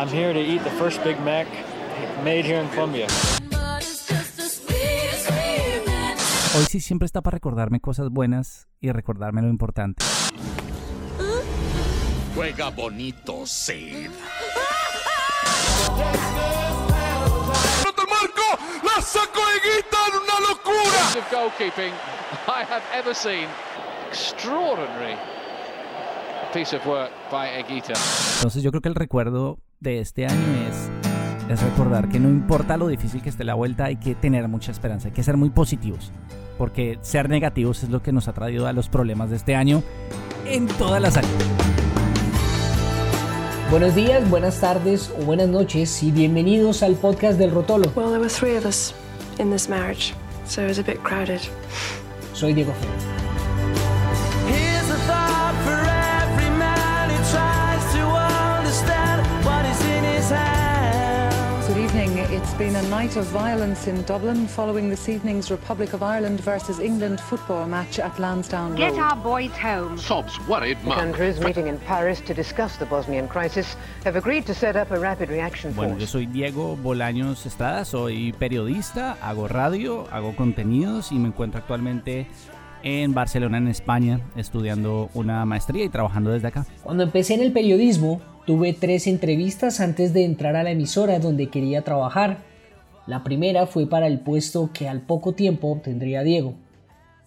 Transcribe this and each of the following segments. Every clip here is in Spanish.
I'm here to eat the first Big Mac made here in Colombia. Hoy sí siempre está para recordarme cosas buenas y recordarme lo importante. Juega bonito, Sid. ¡No te marco! ¡La saco de guita en una locura! Of goalkeeping I have ever seen. Extraordinary piece of work by Egita. Entonces yo creo que el recuerdo de este año es, es recordar que no importa lo difícil que esté la vuelta, hay que tener mucha esperanza, hay que ser muy positivos. Porque ser negativos es lo que nos ha traído a los problemas de este año en todas las áreas. Buenos días, buenas tardes o buenas noches y bienvenidos al podcast del Rotolo. Well, there were three of us in this marriage, so it was a bit crowded. Soy Diego Feo. It's been a night of violence in Dublin following this evening's Republic of Ireland versus England football match at Lansdowne Get Road. our boys home. Sob's worried The mum. countries meeting in Paris to discuss the Bosnian crisis have agreed to set up a rapid reaction Bueno, yo force. soy Diego Bolaños Estrada, soy periodista, hago radio, hago contenidos y me encuentro actualmente en Barcelona, en España, estudiando una maestría y trabajando desde acá. Cuando empecé en el periodismo, tuve tres entrevistas antes de entrar a la emisora donde quería trabajar. La primera fue para el puesto que al poco tiempo obtendría Diego.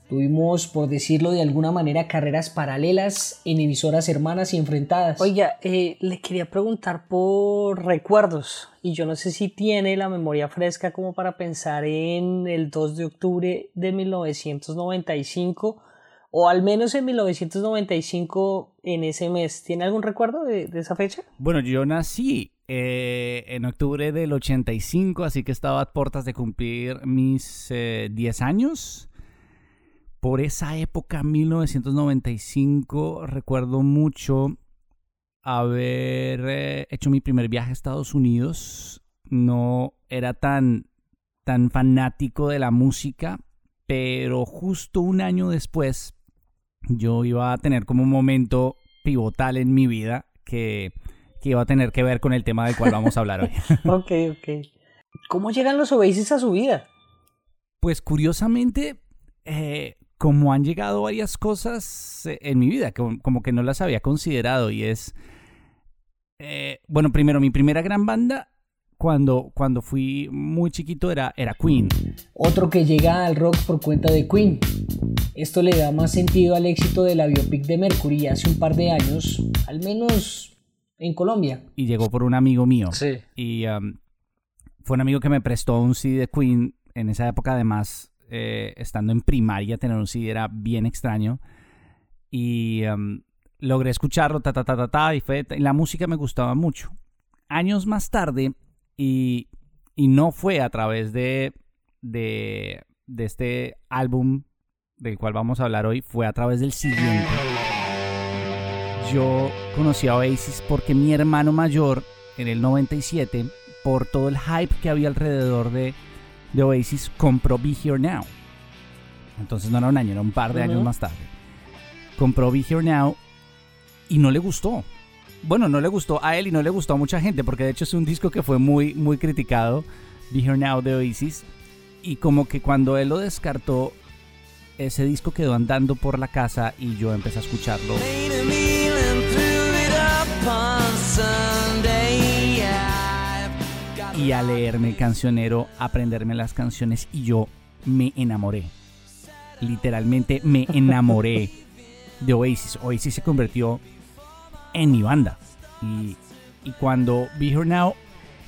Tuvimos, por decirlo de alguna manera, carreras paralelas en emisoras hermanas y enfrentadas. Oiga, eh, le quería preguntar por recuerdos y yo no sé si tiene la memoria fresca como para pensar en el 2 de octubre de 1995 o al menos en 1995 en ese mes. ¿Tiene algún recuerdo de, esa fecha? Bueno, yo nací eh, en octubre del 85, así que estaba a puertas de cumplir mis eh, 10 años. Por esa época, 1995, recuerdo mucho haber eh, hecho mi primer viaje a Estados Unidos. No era tan, tan fanático de la música, pero justo un año después yo iba a tener como un momento pivotal en mi vida que, que iba a tener que ver con el tema del cual vamos a hablar hoy. ok, ok. ¿Cómo llegan los Oasis a su vida? Pues curiosamente, eh, como han llegado varias cosas eh, en mi vida, como, como, que no las había considerado y es, eh, bueno, primero mi primera gran banda cuando, cuando fui muy chiquito era, era Queen. Otro que llega al rock por cuenta de Queen. Esto le da más sentido al éxito de la biopic de Mercury hace un par de años, al menos en Colombia. Y llegó por un amigo mío. Sí. Y um, fue un amigo que me prestó un CD de Queen. En esa época, además, eh, estando en primaria, tener un CD era bien extraño. Y um, logré escucharlo, ta, ta, ta, ta, ta, y, fue, y la música me gustaba mucho. Años más tarde, y, y no fue a través de, de, de este álbum del cual vamos a hablar hoy, fue a través del siguiente. Yo conocí a Oasis porque mi hermano mayor, en el 97, por todo el hype que había alrededor de, de Oasis, compró Be Here Now. Entonces no era un año, era un par de uh -huh. años más tarde. Compró Be Here Now y no le gustó. Bueno, no le gustó a él y no le gustó a mucha gente, porque de hecho es un disco que fue muy, muy criticado, Be Here Now de Oasis. Y como que cuando él lo descartó, ese disco quedó andando por la casa y yo empecé a escucharlo. Y a leerme el cancionero, aprenderme las canciones y yo me enamoré. Literalmente me enamoré de Oasis. Oasis se convirtió en mi banda. Y, cuando Be Here Now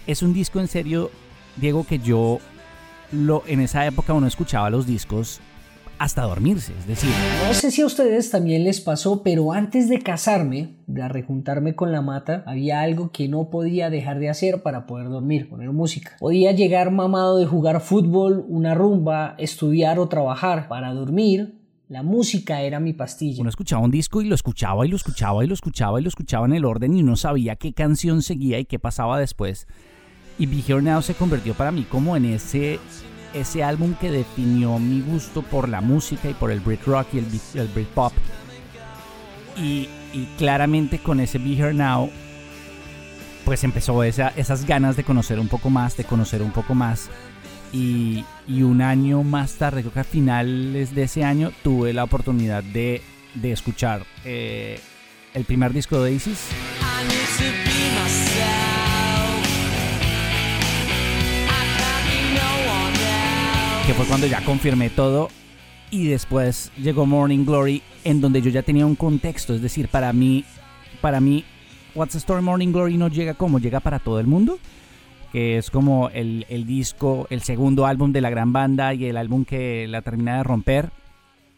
es un disco en serio, Diego, que yo lo, en esa época uno escuchaba los discos hasta dormirse. Es decir, no sé si a ustedes también les pasó, pero antes de casarme, de rejuntarme con la mata, había algo que no podía dejar de hacer para poder dormir, poner música. Podía llegar mamado de jugar fútbol, una rumba, estudiar o trabajar. Para dormir, la música era mi pastilla. Uno escuchaba un disco y lo escuchaba y lo escuchaba y lo escuchaba y lo escuchaba en el orden y no sabía qué canción seguía y qué pasaba después. Y Be Here Now se convirtió para mí como en ese, ese álbum que definió mi gusto por la música y por el Brit Rock y el, Brit Pop. Y, y, claramente con ese Be Here Now, pues empezó esa, esas ganas de conocer un poco más, de conocer un poco más. Y, y, un año más tarde, creo que a finales de ese año, tuve la oportunidad de, de escuchar eh, el primer disco de Oasis. Que fue cuando ya confirmé todo. Y después llegó Morning Glory, en donde yo ya tenía un contexto. Es decir, para mí, para mí, What's the Story Morning Glory no llega como llega para todo el mundo que es como el, el, disco, el segundo álbum de la gran banda y el álbum que la termina de romper.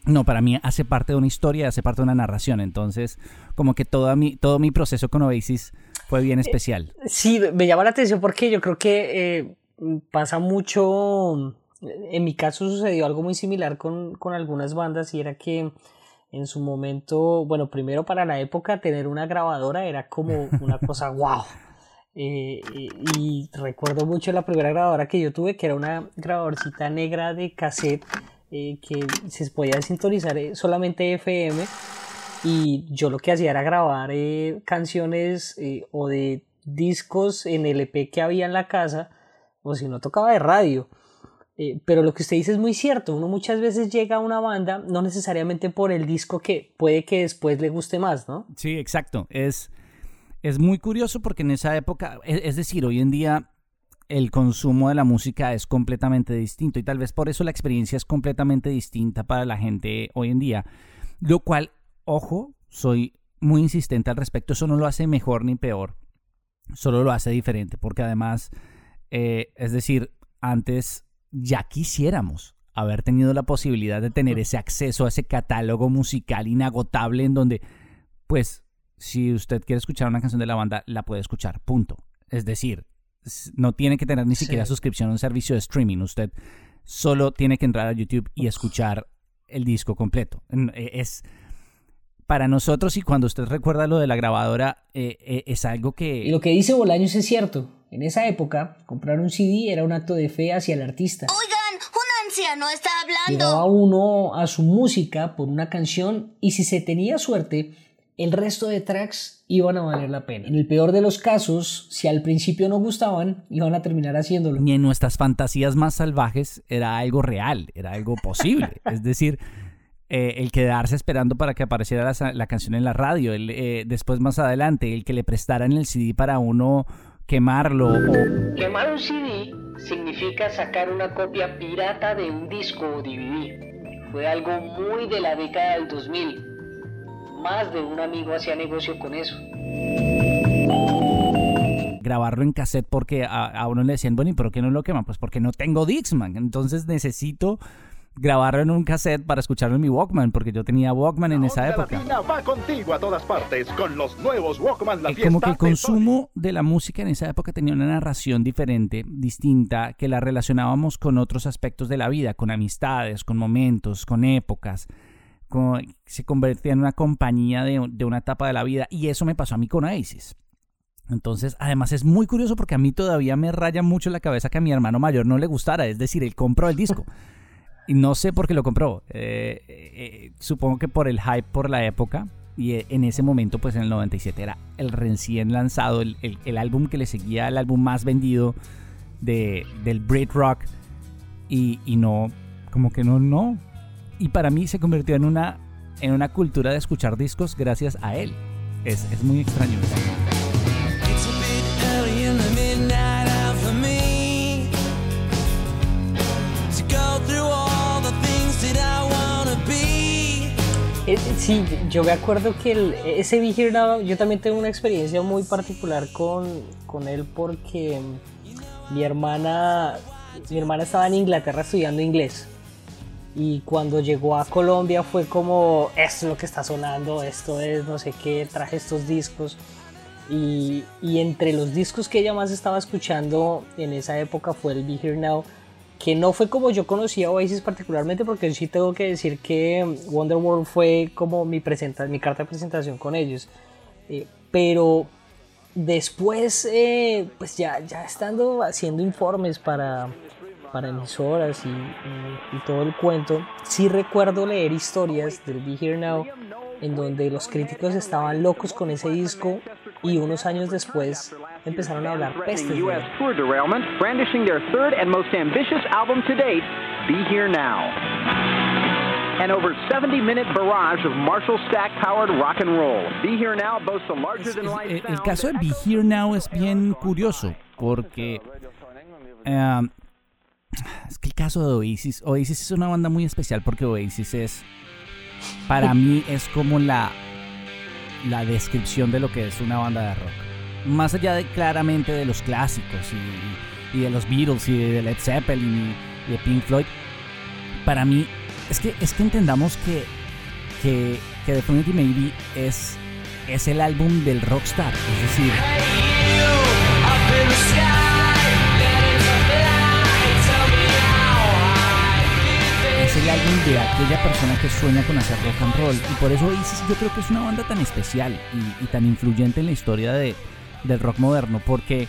No, para mí hace parte de una historia, hace parte de una narración. Entonces, como que todo mi, todo mi proceso con Oasis fue bien especial. Sí, me llama la atención porque yo creo que eh, pasa mucho. En mi caso sucedió algo muy similar con, con algunas bandas y era que en su momento, bueno, primero para la época tener una grabadora era como una cosa wow. Eh, y recuerdo mucho la primera grabadora que yo tuve, que era una grabadorcita negra de cassette eh, que se podía sintonizar eh, solamente FM. Y yo lo que hacía era grabar canciones o de discos en LP que había en la casa, o si no tocaba de radio. pero lo que usted dice es muy cierto, uno muchas veces llega a una banda no necesariamente por el disco que puede que después le guste más, ¿no? Sí, exacto. Es, es muy curioso porque en esa época, es, decir, hoy en día el consumo de la música es completamente distinto y tal vez por eso la experiencia es completamente distinta para la gente hoy en día. Lo cual, ojo, soy muy insistente al respecto, eso no lo hace mejor ni peor, solo lo hace diferente porque además, eh, es decir, antes ya quisiéramos haber tenido la posibilidad de tener ese acceso a ese catálogo musical inagotable en donde, pues, si usted quiere escuchar una canción de la banda, la puede escuchar, punto. Es decir, no tiene que tener ni siquiera suscripción a un servicio de streaming. Usted solo tiene que entrar a YouTube y escuchar el disco completo. E, es para nosotros y cuando usted recuerda lo de la grabadora, eh, eh, es algo que... Y lo que dice Bolaños es cierto. En esa época, comprar un CD era un acto de fe hacia el artista. Oigan, un anciano está hablando. Llegaba uno a su música por una canción y si se tenía suerte, el resto de tracks iban a valer la pena. En el peor de los casos, si al principio no gustaban, iban a terminar haciéndolo. Ni en nuestras fantasías más salvajes era algo real, era algo posible. es decir, eh, el quedarse esperando para que apareciera la, canción en la radio, el, eh, después más adelante, el que le prestaran el CD para uno quemarlo. Quemar un CD significa sacar una copia pirata de un disco o DVD. Fue algo muy de la década del 2000 más de un amigo hacía negocio con eso. Grabarlo en cassette porque a, uno le decían, bueno, ¿y por qué no lo queman? Pues porque no tengo Dixman, entonces necesito grabarlo en un cassette para escucharlo en mi Walkman, porque yo tenía Walkman en esa época. va contigo a todas partes con los nuevos Walkman La Como que el consumo de la música en esa época tenía una narración diferente, distinta, que la relacionábamos con otros aspectos de la vida, con amistades, con momentos, con épocas se convertía en una compañía de, una etapa de la vida. Y eso me pasó a mí con Oasis. Entonces, además es muy curioso porque a mí todavía me raya mucho la cabeza que a mi hermano mayor no le gustara. Es decir, él compró el disco. y no sé por qué lo compró. Eh, eh, supongo que por el hype por la época. Y eh, en ese momento, pues en el 97 era el recién lanzado, el, álbum que le seguía al álbum más vendido de, del Brit Rock. Y, y no, como que no, no, y para mí se convirtió en una, en una cultura de escuchar discos gracias a él. Es, es muy extraño. Sí, yo me acuerdo que el, ese Vigil yo también tengo una experiencia muy particular con, con él porque mi hermana, mi hermana estaba en Inglaterra estudiando inglés Y cuando llegó a Colombia fue como, esto es lo que está sonando, esto es no sé qué, traje estos discos. Y, y entre los discos que ella más estaba escuchando en esa época fue el Be Here Now, que no fue como yo conocía Oasis particularmente, porque sí tengo que decir que Wonderworld fue como mi, presenta mi carta de presentación con ellos. Eh, pero después, eh, pues ya, ya estando haciendo informes para, para emisoras y, y, y, todo el cuento, sí recuerdo leer historias del Be Here Now en donde los críticos estaban locos con ese disco y unos años después empezaron a hablar pestes de él. tour derailment, brandishing their third and most ambitious album to date, Be Here Now. An over 70 minute barrage of Marshall Stack powered rock and roll. Be Here Now boasts a larger than life El, el caso de Be Here Now es bien curioso porque eh, es que el caso de Oasis, Oasis es una banda muy especial porque Oasis es para mí es como la la descripción de lo que es una banda de rock. Más allá de claramente de los clásicos y, de los Beatles y de Led Zeppelin y, de Pink Floyd, para mí es que, es que entendamos que, que, que Definitive Maybe es, es el álbum del rockstar. Es decir, el álbum de aquella persona que sueña con hacer rock and roll. Y por eso Oasis yo creo que es una banda tan especial y, y tan influyente en la historia de, del rock moderno. Porque,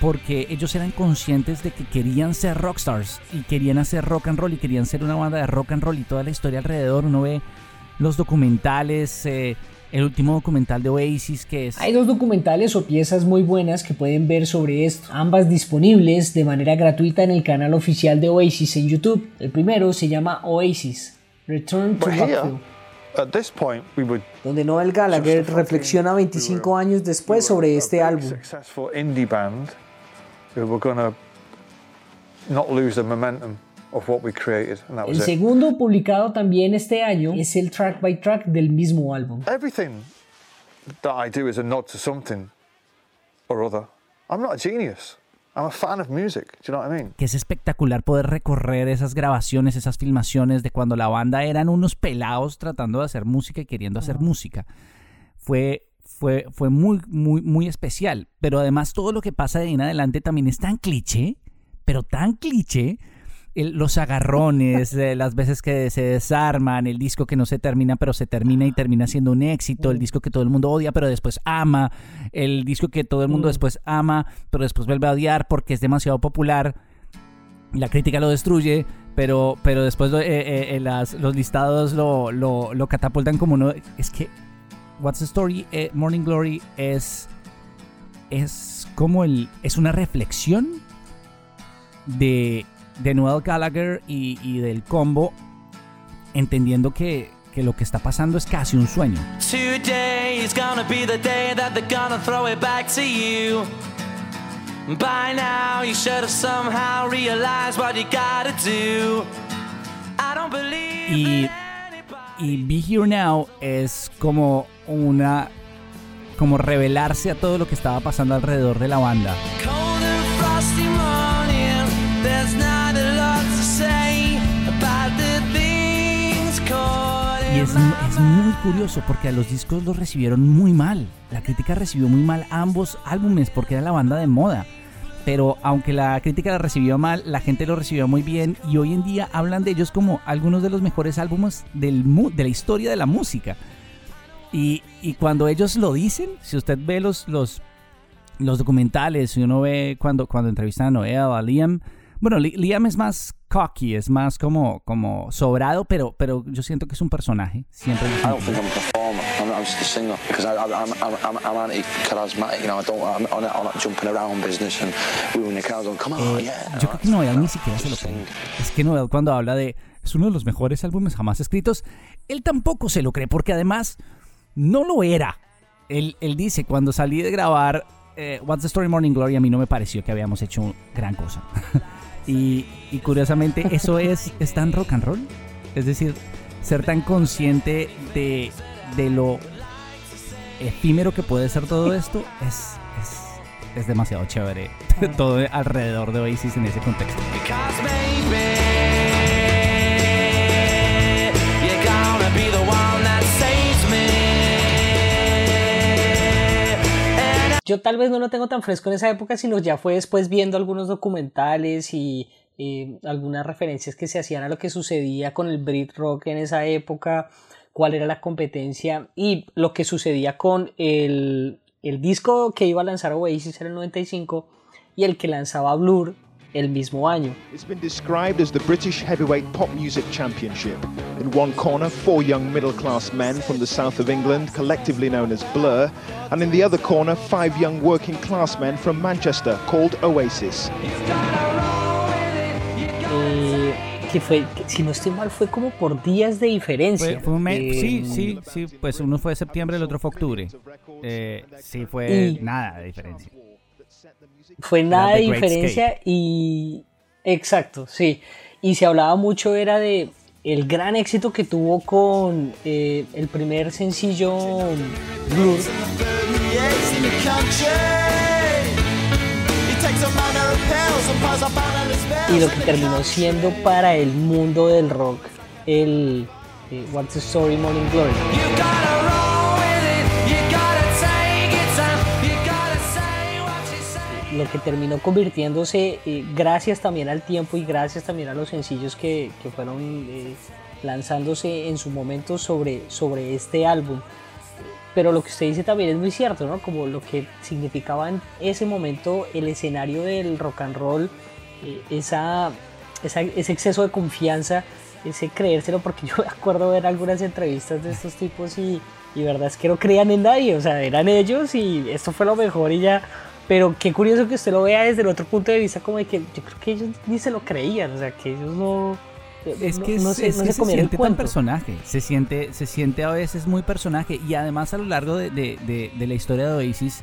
porque ellos eran conscientes de que querían ser rockstars y querían hacer rock and roll y querían ser una banda de rock and roll y toda la historia alrededor. Uno ve los documentales. Eh, el último documental de Oasis que es... Hay dos documentales o piezas muy buenas que pueden ver sobre esto, ambas disponibles de manera gratuita en el canal oficial de Oasis en YouTube. El primero se llama Oasis, Return to would, donde Noel Gallagher reflexiona 25 años después sobre este álbum. Indie band, we were gonna not lose the momentum of what we created, and that was el it. segundo, publicado también este año, es el track by track del mismo álbum. Everything that I do is a nod to something or other. I'm not a genius. I'm a fan of music. Do you know what I mean? Que es espectacular poder recorrer esas grabaciones, esas filmaciones de cuando la banda eran unos pelados tratando de hacer música y queriendo hacer música. Fue fue, fue muy, muy, muy especial. Pero además todo lo que pasa de ahí en adelante también es tan cliché, pero tan cliché, el, los agarrones, eh, las veces que se desarman, el disco que no se termina, pero se termina y termina siendo un éxito, el disco que todo el mundo odia, pero después ama, el disco que todo el mundo después ama, pero después vuelve a odiar porque es demasiado popular. La crítica lo destruye, pero, pero después eh, eh, las, los listados lo, lo, lo, catapultan como uno. Es que What's the Story, Morning Glory es, es como el. Es una reflexión de de Noel Gallagher y, y, del combo, entendiendo que, que, lo que está pasando es casi un sueño. Today is gonna be the day that they're gonna throw it back to you. By now you should have somehow realized what you gotta do. I don't believe y, y Be Here Now es como una como revelarse a todo lo que estaba pasando alrededor de la banda. Y es, es, muy curioso porque a los discos los recibieron muy mal. La crítica recibió muy mal ambos álbumes porque era la banda de moda. Pero aunque la crítica la recibió mal, la gente lo recibió muy bien y hoy en día hablan de ellos como algunos de los mejores álbumes del, de la historia de la música. Y, y cuando ellos lo dicen, si usted ve los, los, los documentales, si uno ve cuando, cuando entrevistan a Noel, a Liam, bueno, Liam es más cocky, es más como, como sobrado, pero, pero yo siento que es un personaje. Siempre I don't think I'm a performer. I'm, I'm just a singer because I, I, I'm, I'm, I'm anti-charismatic. You know, I don't. I'm, I'm, not, I'm not jumping around business and wooing the crowd going, come on, eh, yeah. Yo creo que Noel ni siquiera se lo cree. Es que Noel cuando habla de es uno de los mejores álbumes jamás escritos, él tampoco se lo cree porque además no lo era. Él, él dice cuando salí de grabar eh, What's the Story Morning Glory a mí no me pareció que habíamos hecho gran cosa. Y, curiosamente eso es, es tan rock and roll. Es decir, ser tan consciente de, de lo efímero que puede ser todo esto es, es, es demasiado chévere. todo alrededor de Oasis en ese contexto. Yo tal vez no lo tengo tan fresco en esa época, sino ya fue después viendo algunos documentales y algunas referencias que se hacían a lo que sucedía con el Brit Rock en esa época, cuál era la competencia y lo que sucedía con el, el disco que iba a lanzar Oasis en el 95 y el que lanzaba Blur el mismo año. It's been described as the British Heavyweight Pop Music Championship. In one corner, four young middle-class men from the south of England, collectively known as Blur, and in the other corner, five young working-class men from Manchester, called Oasis. Eh, que fue, que, si no estoy mal, fue como por días de diferencia. Fue, fue un mes, Eh, sí, sí, sí, pues uno fue septiembre, el otro fue octubre. Eh, sí, fue Y- nada de diferencia. Fue nada de diferencia y exacto, sí. Y se hablaba mucho era de el gran éxito que tuvo con eh, el primer sencillo Blur y lo que terminó siendo para el mundo del rock el eh, What's the Story Morning Glory. Lo que terminó convirtiéndose, eh, gracias también al tiempo y gracias también a los sencillos que, que fueron eh, lanzándose en su momento sobre, sobre este álbum. Pero lo que usted dice también es muy cierto, ¿no? Como lo que significaba en ese momento el escenario del rock and roll, eh, esa, esa- ese exceso de confianza, ese creérselo, porque yo me acuerdo ver algunas entrevistas de estos tipos y, y verdad es que no creían en nadie, o sea, eran ellos y esto fue lo mejor y ya. Pero qué curioso que usted lo vea desde el otro punto de vista, como de que yo creo que ellos ni se lo creían, o sea, que ellos no. Es que, no se, es no que se siente tan personaje, se siente, se siente a veces muy personaje y además a lo largo de, de- de- de la historia de Oasis,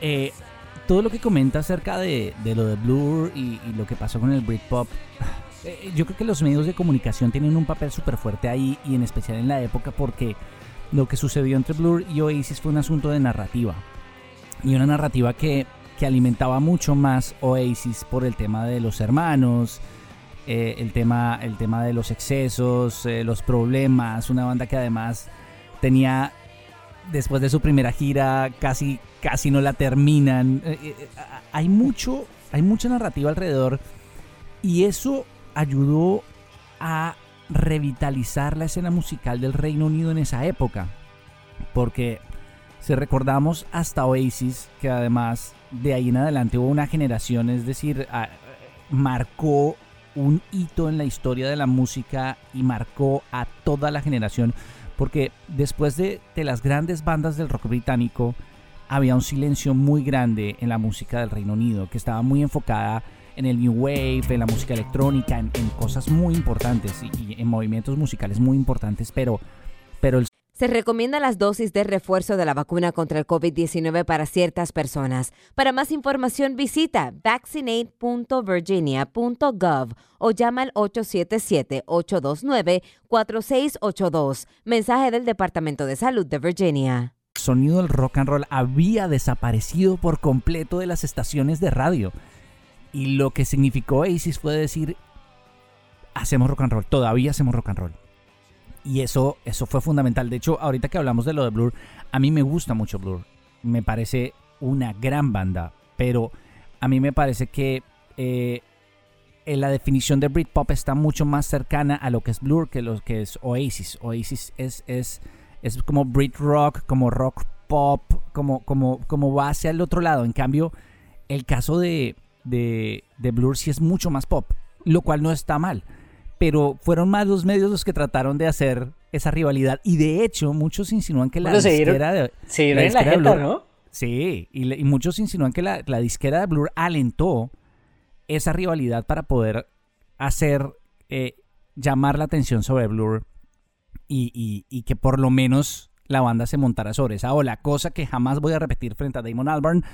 eh, todo lo que comenta acerca de, de lo de Blur y, y lo que pasó con el Britpop, eh, yo creo que los medios de comunicación tienen un papel súper fuerte ahí y en especial en la época porque lo que sucedió entre Blur y Oasis fue un asunto de narrativa y una narrativa que, que alimentaba mucho más Oasis por el tema de los hermanos, eh, el, tema, el tema de los excesos, eh, los problemas, una banda que además tenía, después de su primera gira, casi, casi no la terminan. Eh, hay, mucho, hay mucha narrativa alrededor y eso ayudó a revitalizar la escena musical del Reino Unido en esa época. Porque si recordamos hasta Oasis, que además de ahí en adelante hubo una generación, es decir, marcó un hito en la historia de la música y marcó a toda la generación, porque después de, de las grandes bandas del rock británico, había un silencio muy grande en la música del Reino Unido, que estaba muy enfocada en el New Wave, en la música electrónica, en, en cosas muy importantes y, y en movimientos musicales muy importantes, pero, pero el Se recomienda las dosis de refuerzo de la vacuna contra el COVID-19 para ciertas personas. Para más información visita vaccinate.virginia.gov o llama al 877-829-4682. Mensaje del Departamento de Salud de Virginia. sonido del rock and roll había desaparecido por completo de las estaciones de radio. Y lo que significó Oasis fue decir, hacemos rock and roll, todavía hacemos rock and roll. Y eso, eso fue fundamental. De hecho, ahorita que hablamos de lo de Blur, a mí me gusta mucho Blur. Me parece una gran banda. Pero a mí me parece que eh, la definición de Britpop está mucho más cercana a lo que es Blur que lo que es Oasis. Oasis es, es, es como Brit Rock, como rock pop, como, como, como va hacia el otro lado. En cambio, el caso de, de, de Blur sí es mucho más pop, lo cual no está mal. Pero fueron más los medios los que trataron de hacer esa rivalidad. Y de hecho, muchos insinúan que la Bueno, se dieron- disquera de, se dieron en la disquera de Blur- ¿no? Sí, y, le- y muchos insinúan que la, la disquera de Blur alentó esa rivalidad para poder hacer, eh, llamar la atención sobre Blur y, y- y que por lo menos la banda se montara sobre esa ola, cosa que jamás voy a repetir frente a Damon Albarn,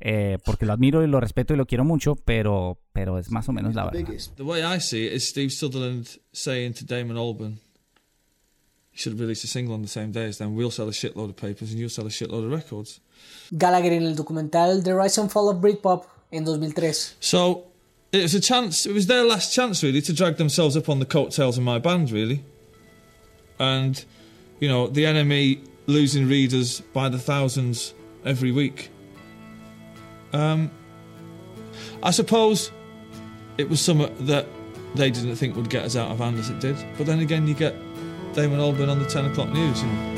eh, porque lo admiro y lo respeto y lo quiero mucho, pero, pero es más o menos la verdad. The way I see it is Steve Sutherland saying to Damon Albarn, you should have released a single on the same day as them. We'll sell a shitload of papers and you'll sell a shitload of records. Gallagher en el documental The Rise and Fall of Britpop en 2003. So it was a chance, it was their last chance really to drag themselves up on the coattails of my band really. And, you know, the enemy losing readers by the thousands every week. Um, I suppose it was something that they didn't think would get us out of hand as it did. But then again, you get Damon Albarn on the 10 o'clock news, you know.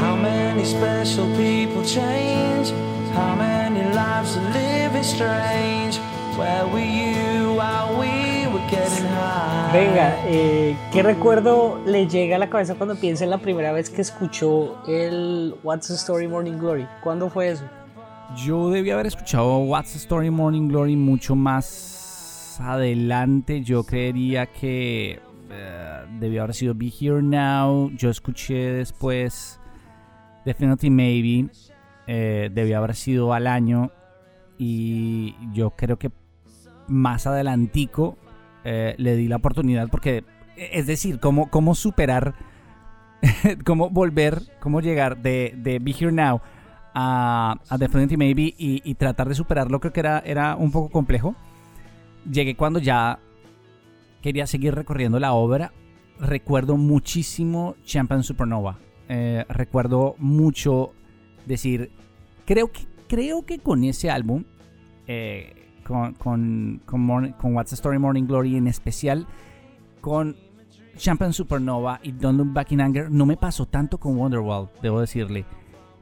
How many special people change? How many lives are living strange? Where were you while we were getting high? Venga, eh, ¿qué recuerdo le llega a la cabeza cuando piensa en la primera vez que escuchó el What's the Story Morning Glory? ¿Cuándo fue eso? Yo debí haber escuchado What's the Story Morning Glory mucho más adelante. Yo creería que eh, debió haber sido Be Here Now. Yo escuché después Definitely Maybe. eh, debió haber sido al año. Y yo creo que más adelantico eh, le di la oportunidad porque, es decir, cómo, cómo superar, cómo volver, cómo llegar de, de Be Here Now a, a Definitely Maybe y, y tratar de superarlo creo que era, era un poco complejo. Llegué cuando ya quería seguir recorriendo la obra. Recuerdo muchísimo Champion Supernova. Eh, recuerdo mucho decir, creo que, creo que con ese álbum, eh, con, con, con, Morning- con What's the Story Morning Glory en especial, con Champion Supernova y Don't Look Back in Anger, no me pasó tanto con Wonderwall, debo decirle.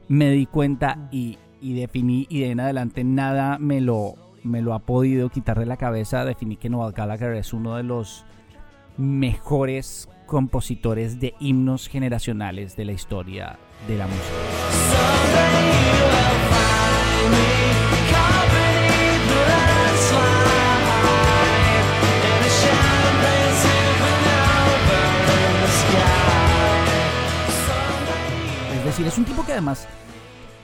Me di cuenta y, definí, y de en adelante nada me lo, me lo ha podido quitar de la cabeza. Definí que Noel Gallagher es uno de los mejores compositores de himnos generacionales de la historia de la música. Además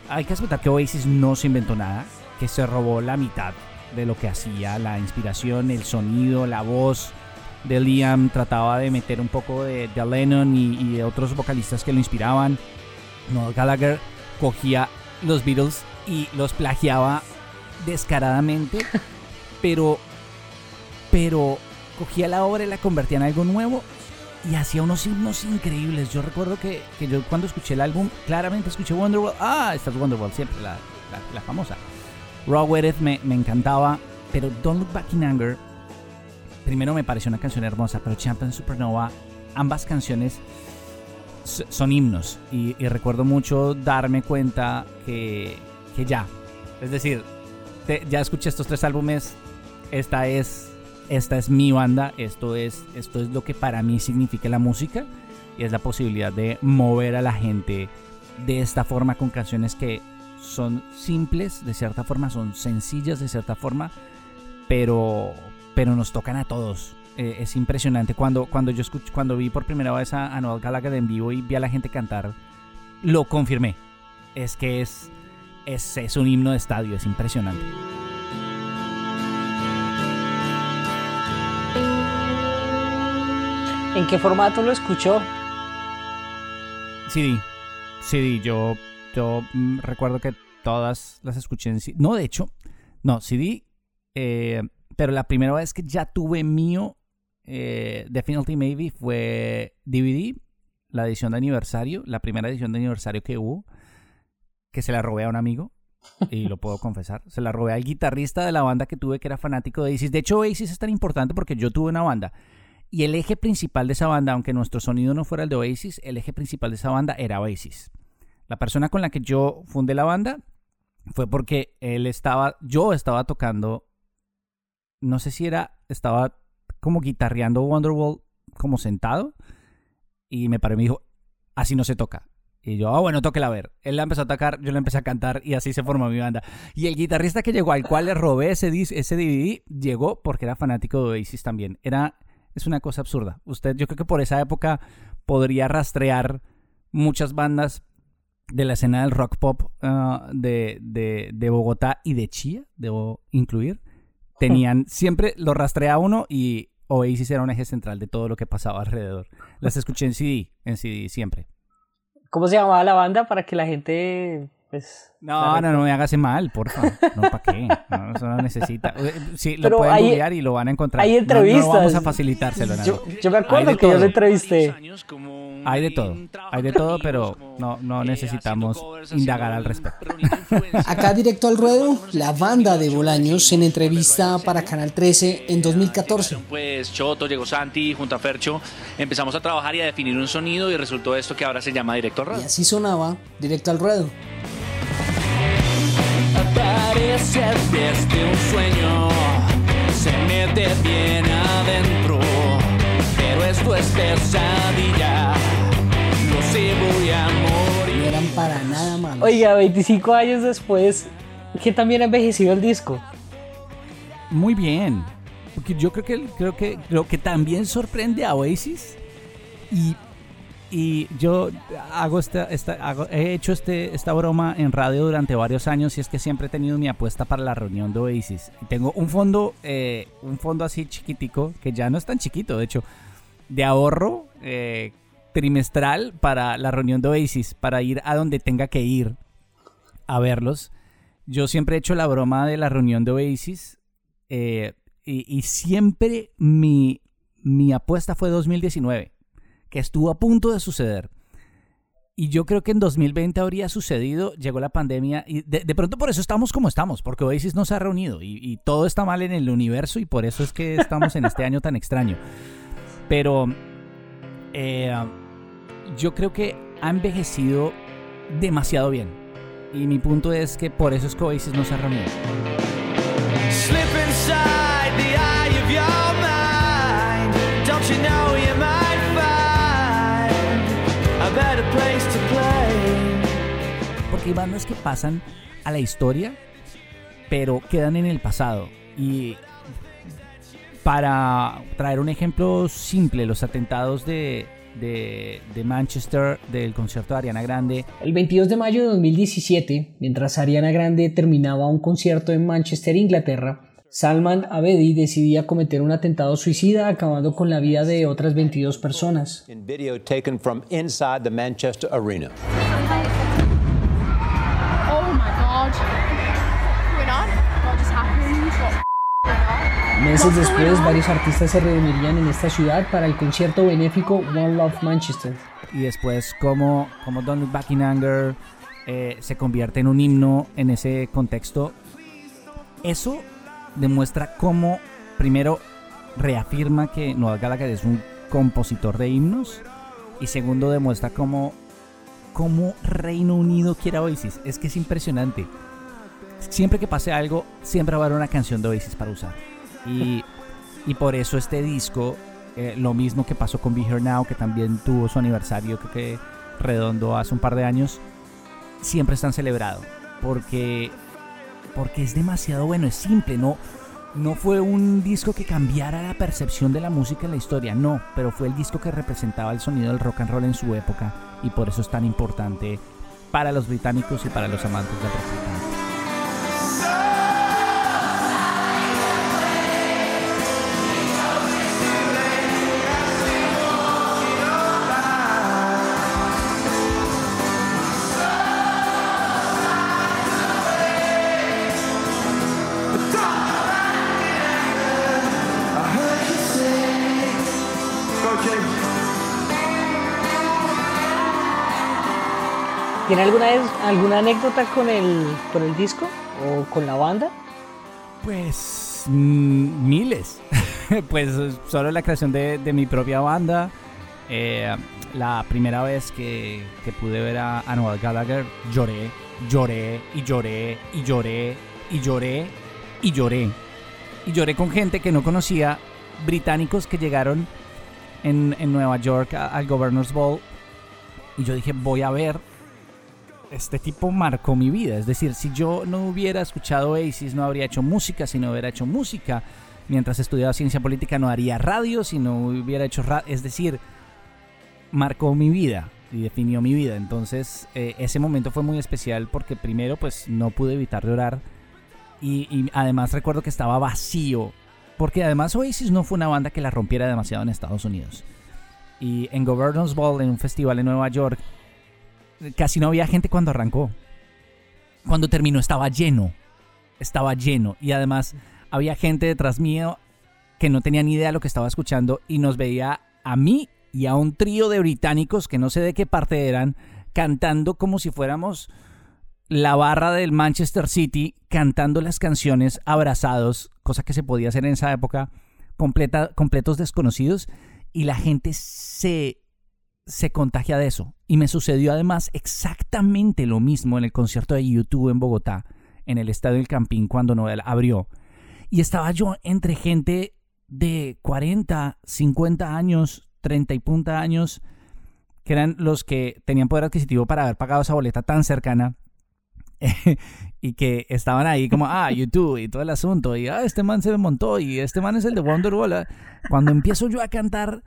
hay que aceptar que Oasis no se inventó nada, que se robó la mitad de lo que hacía, la inspiración, el sonido, la voz de Liam, trataba de meter un poco de, de Lennon y, y de otros vocalistas que lo inspiraban. Noel Gallagher cogía los Beatles y los plagiaba descaradamente, pero, pero cogía la obra y la convertía en algo nuevo y hacía unos himnos increíbles. Yo recuerdo que, que yo cuando escuché el álbum, claramente escuché Wonderwall. Ah, esta es Wonderwall, siempre la, la- famosa. Raw It me, me encantaba, pero Don't Look Back in Anger, primero me pareció una canción hermosa, pero Champion Supernova, ambas canciones son himnos. Y, recuerdo mucho darme cuenta que, que ya, es decir, ya escuché estos tres álbumes, esta es esta es mi banda, esto es, esto es lo que para mí significa la música y es la posibilidad de mover a la gente de esta forma con canciones que son simples, de cierta forma, son sencillas de cierta forma, pero, pero nos tocan a todos. Eh, es impresionante. Cuando, cuando yo escucho, cuando vi por primera vez a, a Noel Gallagher en vivo y vi a la gente cantar, lo confirmé. Es que es, es, es un himno de estadio, es impresionante. ¿En qué formato lo escuchó? CD. CD, yo, yo mm, recuerdo que todas las escuché en CD. No, de hecho, no, CD. eh, pero la primera vez que ya tuve mío, eh, Definitely Maybe, fue DVD, la edición de aniversario, la primera edición de aniversario que hubo, que se la robé a un amigo. Y lo puedo confesar. Se la robé al guitarrista de la banda que tuve que era fanático de Oasis. De hecho, Oasis es tan importante porque yo tuve una banda. Y el eje principal de esa banda, aunque nuestro sonido no fuera el de Oasis, el eje principal de esa banda era Oasis. La persona con la que yo fundé la banda fue porque él estaba, yo estaba tocando, no sé si era, estaba como guitarreando Wonderwall como sentado y me paró y me dijo, así no se toca. Y yo, ah, bueno, tóquela a ver. Él la empezó a tocar, yo la empecé a cantar y así se formó mi banda. Y el guitarrista que llegó, al cual le robé ese, ese DVD, llegó porque era fanático de Oasis también. Era, es una cosa absurda. Usted, yo creo que por esa época podría rastrear muchas bandas de la escena del rock pop ah, de, de, de Bogotá y de Chía, debo incluir. Tenían, siempre lo rastrea uno y Oasis era un eje central de todo lo que pasaba alrededor. Las escuché en CD, en CD siempre. ¿Cómo se llamaba la banda para que la gente Pues, No, no, no me hagas mal, porfa. No, ¿para qué? No, eso no necesita. Eh, Sí, lo Pero pueden hay- googlear y lo van a encontrar. hay No- entrevistas. No, vamos a facilitárselo. Yo, yo me acuerdo que yo todo. lo entrevisté. Hay de todo. Hay de todo, pero no, no necesitamos indagar al respecto. Acá directo al ruedo, la banda de Bolaños en entrevista para Canal 13 en 2014. Pues Choto, llegó Santi junto a Fercho, empezamos a trabajar y a definir un sonido y resultó esto que ahora se llama Directo al Y Radio. así sonaba directo al ruedo. Parece desde un sueño, se mete bien adentro, pero esto es pesadilla, lo sé, voy a morir. No eran para nada malos. Oiga, 25 años después, que también ha envejecido el disco. Muy bien. Porque yo creo que, creo que lo que también sorprende a Oasis y, y yo hago esta, esta- hago- he hecho este, esta broma en radio durante varios años y es que siempre he tenido mi apuesta para la reunión de Oasis. Tengo un fondo, eh, un fondo así chiquitico, que ya no es tan chiquito, de hecho, de ahorro eh, trimestral para la reunión de Oasis, para ir a donde tenga que ir a verlos. Yo siempre he hecho la broma de la reunión de Oasis eh, y, y siempre mi, mi apuesta fue 2019, que estuvo a punto de suceder. Y yo creo que en 2020 habría sucedido, llegó la pandemia y de, pronto por eso estamos como estamos, porque Oasis no se ha reunido y, y todo está mal en el universo y por eso es que estamos en este año tan extraño. Pero eh, yo creo que ha envejecido demasiado bien. Y mi punto es que por eso es que Oasis no se ha reunido. Porque hay bandas que pasan a la historia, pero quedan en el pasado. Y para traer un ejemplo simple, los atentados de, de, de Manchester del concierto de Ariana Grande. El 22 de mayo de 2017, mientras Ariana Grande terminaba un concierto en Manchester, Inglaterra, Salman Abedi decidía cometer un atentado suicida acabando con la vida de otras 22 personas. in video taken from inside the Manchester Arena. Meses después, varios artistas se reunirían en esta ciudad para el concierto benéfico One Love Manchester. Y después como, como Don't Look Back in Anger eh, se convierte en un himno en ese contexto. Eso demuestra cómo, primero, reafirma que Noel Gallagher es un compositor de himnos. Y segundo, demuestra cómo, cómo Reino Unido quiere Oasis. Es que es impresionante. Siempre que pase algo, siempre va a haber una canción de Oasis para usar. Y, y por eso este disco, eh, lo mismo que pasó con Be Here Now, que también tuvo su aniversario, creo que redondo hace un par de años, siempre están celebrado. Porque, porque es demasiado bueno, es simple, no, no fue un disco que cambiara la percepción de la música en la historia, no, pero fue el disco que representaba el sonido del rock and roll en su época y por eso es tan importante para los británicos y para los amantes del rock británico. ¿Tiene alguna, vez- alguna anécdota con el, con el disco o con la banda? Pues mm, miles. pues solo la creación de, mi propia banda. Eh, la primera vez que, que pude ver a, a Noel Gallagher, lloré, lloré y lloré y lloré y lloré y lloré. Y lloré con gente que no conocía, británicos que llegaron en, Nueva York al Governor's Ball. Y yo dije, voy a ver este tipo marcó mi vida. Es decir, si yo no hubiera escuchado Oasis, no habría hecho música. Si no hubiera hecho música mientras estudiaba ciencia política, no haría radio. Si no hubiera hecho radio, es decir, marcó mi vida y definió mi vida. Entonces, eh, ese momento fue muy especial porque primero, pues no pude evitar llorar. Y además recuerdo que estaba vacío. Porque además Oasis no fue una banda que la rompiera demasiado en Estados Unidos. Y en Governor's Ball, en un festival en Nueva York, casi no había gente cuando arrancó. cuando terminó estaba lleno. Estaba lleno. Y además había gente detrás mío que no tenía ni idea de lo que estaba escuchando y nos veía a mí y a un trío de británicos que no sé de qué parte eran, cantando como si fuéramos la barra del Manchester City, cantando las canciones abrazados, cosa que se podía hacer en esa época, completa, completos desconocidos, y la gente se, se contagia de eso. Y me sucedió además exactamente lo mismo en el concierto de YouTube en Bogotá, en el Estadio del Campín, cuando Noel abrió. Y estaba yo entre gente de 40, 50 años, 30 y punta años, que eran los que tenían poder adquisitivo para haber pagado esa boleta tan cercana y que estaban ahí como, ah, YouTube y todo el asunto, y ah, este man se me montó, y este man es el de Wonderwall. Ah". Cuando empiezo yo a cantar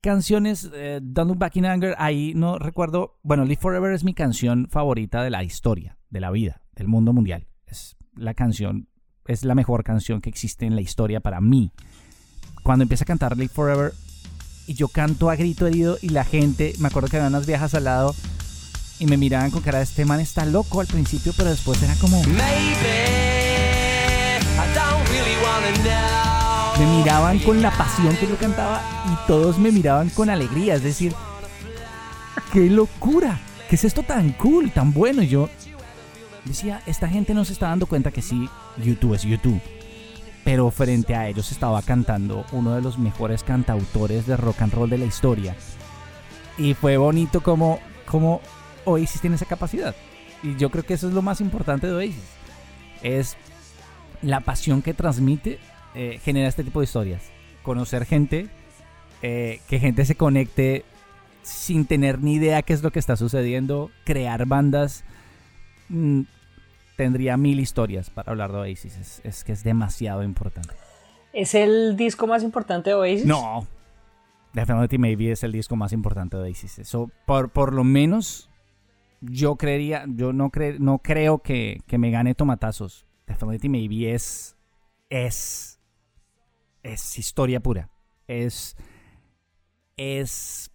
canciones, eh, Don't Look Back in Anger, ahí no recuerdo, bueno, Live Forever es mi canción favorita de la historia, de la vida, del mundo mundial. Es la canción, es la mejor canción que existe en la historia para mí. Cuando empiezo a cantar Live Forever, y yo canto a grito herido, y la gente, me acuerdo que había unas viejas al lado, y me miraban con cara de este man está loco al principio, pero después era como... Me miraban con la pasión que yo cantaba y todos me miraban con alegría, es decir, qué locura, ¿qué es esto tan cool, tan bueno? Y yo decía, esta gente no se está dando cuenta que sí, YouTube es YouTube. Pero frente a ellos estaba cantando uno de los mejores cantautores de rock and roll de la historia. Y fue bonito como, como Oasis tiene esa capacidad. Y yo creo que eso es lo más importante de Oasis. Es la pasión que transmite, eh, genera este tipo de historias. Conocer gente, eh, que gente se conecte sin tener ni idea qué es lo que está sucediendo, crear bandas. Mm, tendría mil historias para hablar de Oasis. Es, es, que es demasiado importante. ¿Es el disco más importante de Oasis? No. Definitely Maybe es el disco más importante de Oasis. Eso, por, por lo menos, yo creería, yo no, no creo que, me gane tomatazos. Definitely Maybe es, es, es historia pura. Es, es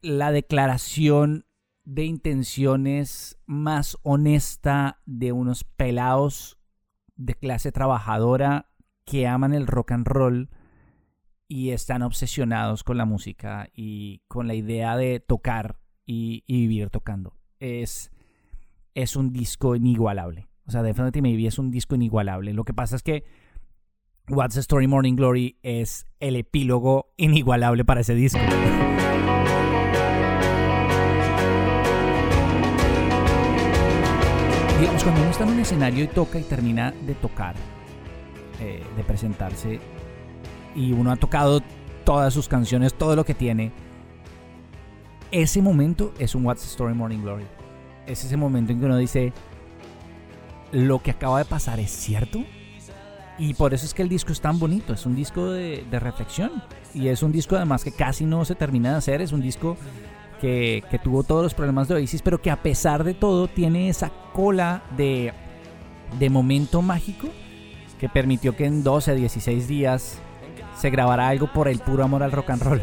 la declaración de intenciones más honesta de unos pelados de clase trabajadora que aman el rock and roll y están obsesionados con la música y con la idea de tocar y vivir tocando es, es un disco inigualable. O sea, Definitely Maybe es un disco inigualable. Lo que pasa es que What's the Story Morning Glory es el epílogo inigualable para ese disco. Digamos, cuando uno está en un escenario y toca y termina de tocar, eh, de presentarse, y uno ha tocado todas sus canciones, todo lo que tiene, ese momento es un What's the Story Morning Glory. Es ese momento en que uno dice, lo que acaba de pasar es cierto. Y por eso es que el disco es tan bonito. Es un disco de, reflexión. Y es un disco además que casi no se termina de hacer. Es un disco que, tuvo todos los problemas de Oasis, pero que a pesar de todo tiene esa cola de, de momento mágico que permitió que en 12, 16 días se grabara algo por el puro amor al rock and roll.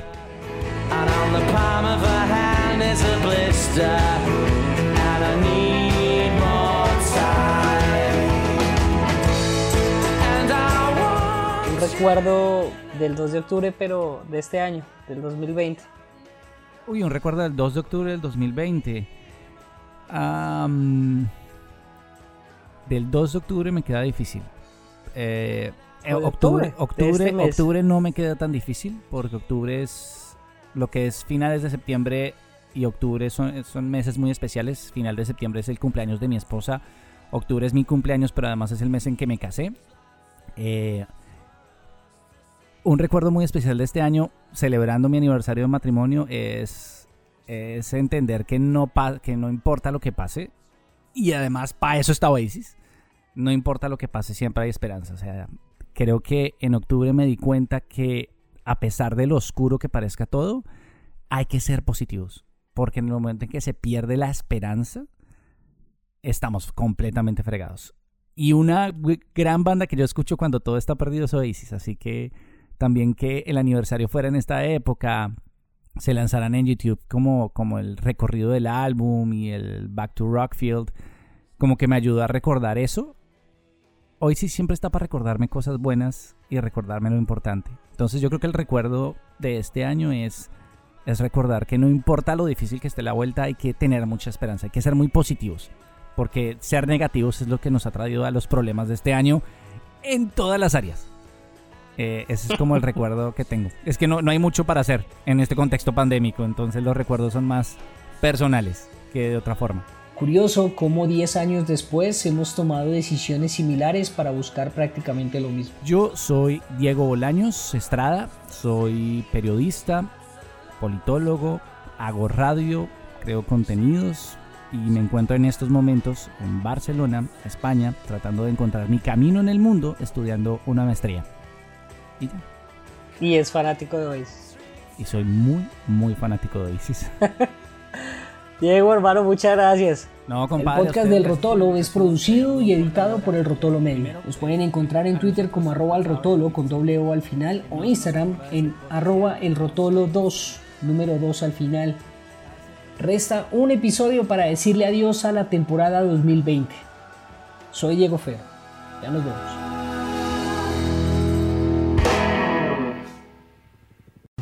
Un recuerdo del 2 de octubre, pero de este año, del 2020. Uy, un recuerdo del 2 de octubre del 2020. del 2 de octubre me queda difícil. Eh, octubre, octubre, este octubre no me queda tan difícil porque octubre es lo que es finales de septiembre y octubre son, meses muy especiales. Final de septiembre es el cumpleaños de mi esposa. Octubre es mi cumpleaños, pero además es el mes en que me casé. Eh, un recuerdo muy especial de este año, celebrando mi aniversario de matrimonio, es, es entender que no, que no importa lo que pase. Y además, para eso está Oasis. No importa lo que pase, siempre hay esperanza. O sea, creo que en octubre me di cuenta que a pesar de lo oscuro que parezca todo, hay que ser positivos. Porque en el momento en que se pierde la esperanza, estamos completamente fregados. Y una gran banda que yo escucho cuando todo está perdido es Oasis. Así que también que el aniversario fuera en esta época, se lanzarán en YouTube como, como el recorrido del álbum y el Back to Rockfield. como que me ayudó a recordar eso. Hoy sí siempre está para recordarme cosas buenas y recordarme lo importante. Entonces yo creo que el recuerdo de este año es, es recordar que no importa lo difícil que esté la vuelta, hay que tener mucha esperanza, hay que ser muy positivos. Porque ser negativos es lo que nos ha traído a los problemas de este año en todas las áreas. Eh, ese es como el recuerdo que tengo. Es que no, no hay mucho para hacer en este contexto pandémico, entonces los recuerdos son más personales que de otra forma. Curioso cómo 10 años después hemos tomado decisiones similares para buscar prácticamente lo mismo. Yo soy Diego Bolaños Estrada, soy periodista, politólogo, hago radio, creo contenidos y me encuentro en estos momentos en Barcelona, España, tratando de encontrar mi camino en el mundo estudiando una maestría. Y ya. Y es fanático de Oasis. Y soy muy, muy fanático de Oasis. Diego, hermano, muchas gracias. No, compadre. El podcast del Rotolo es producido y editado por el Rotolo Medio. Los pueden encontrar en Twitter como arroba el Rotolo con doble O al final o Instagram en arroba el Rotolo 2, número 2 al final. Resta un episodio para decirle adiós a la temporada 2020. Soy Diego Feo. Ya nos vemos.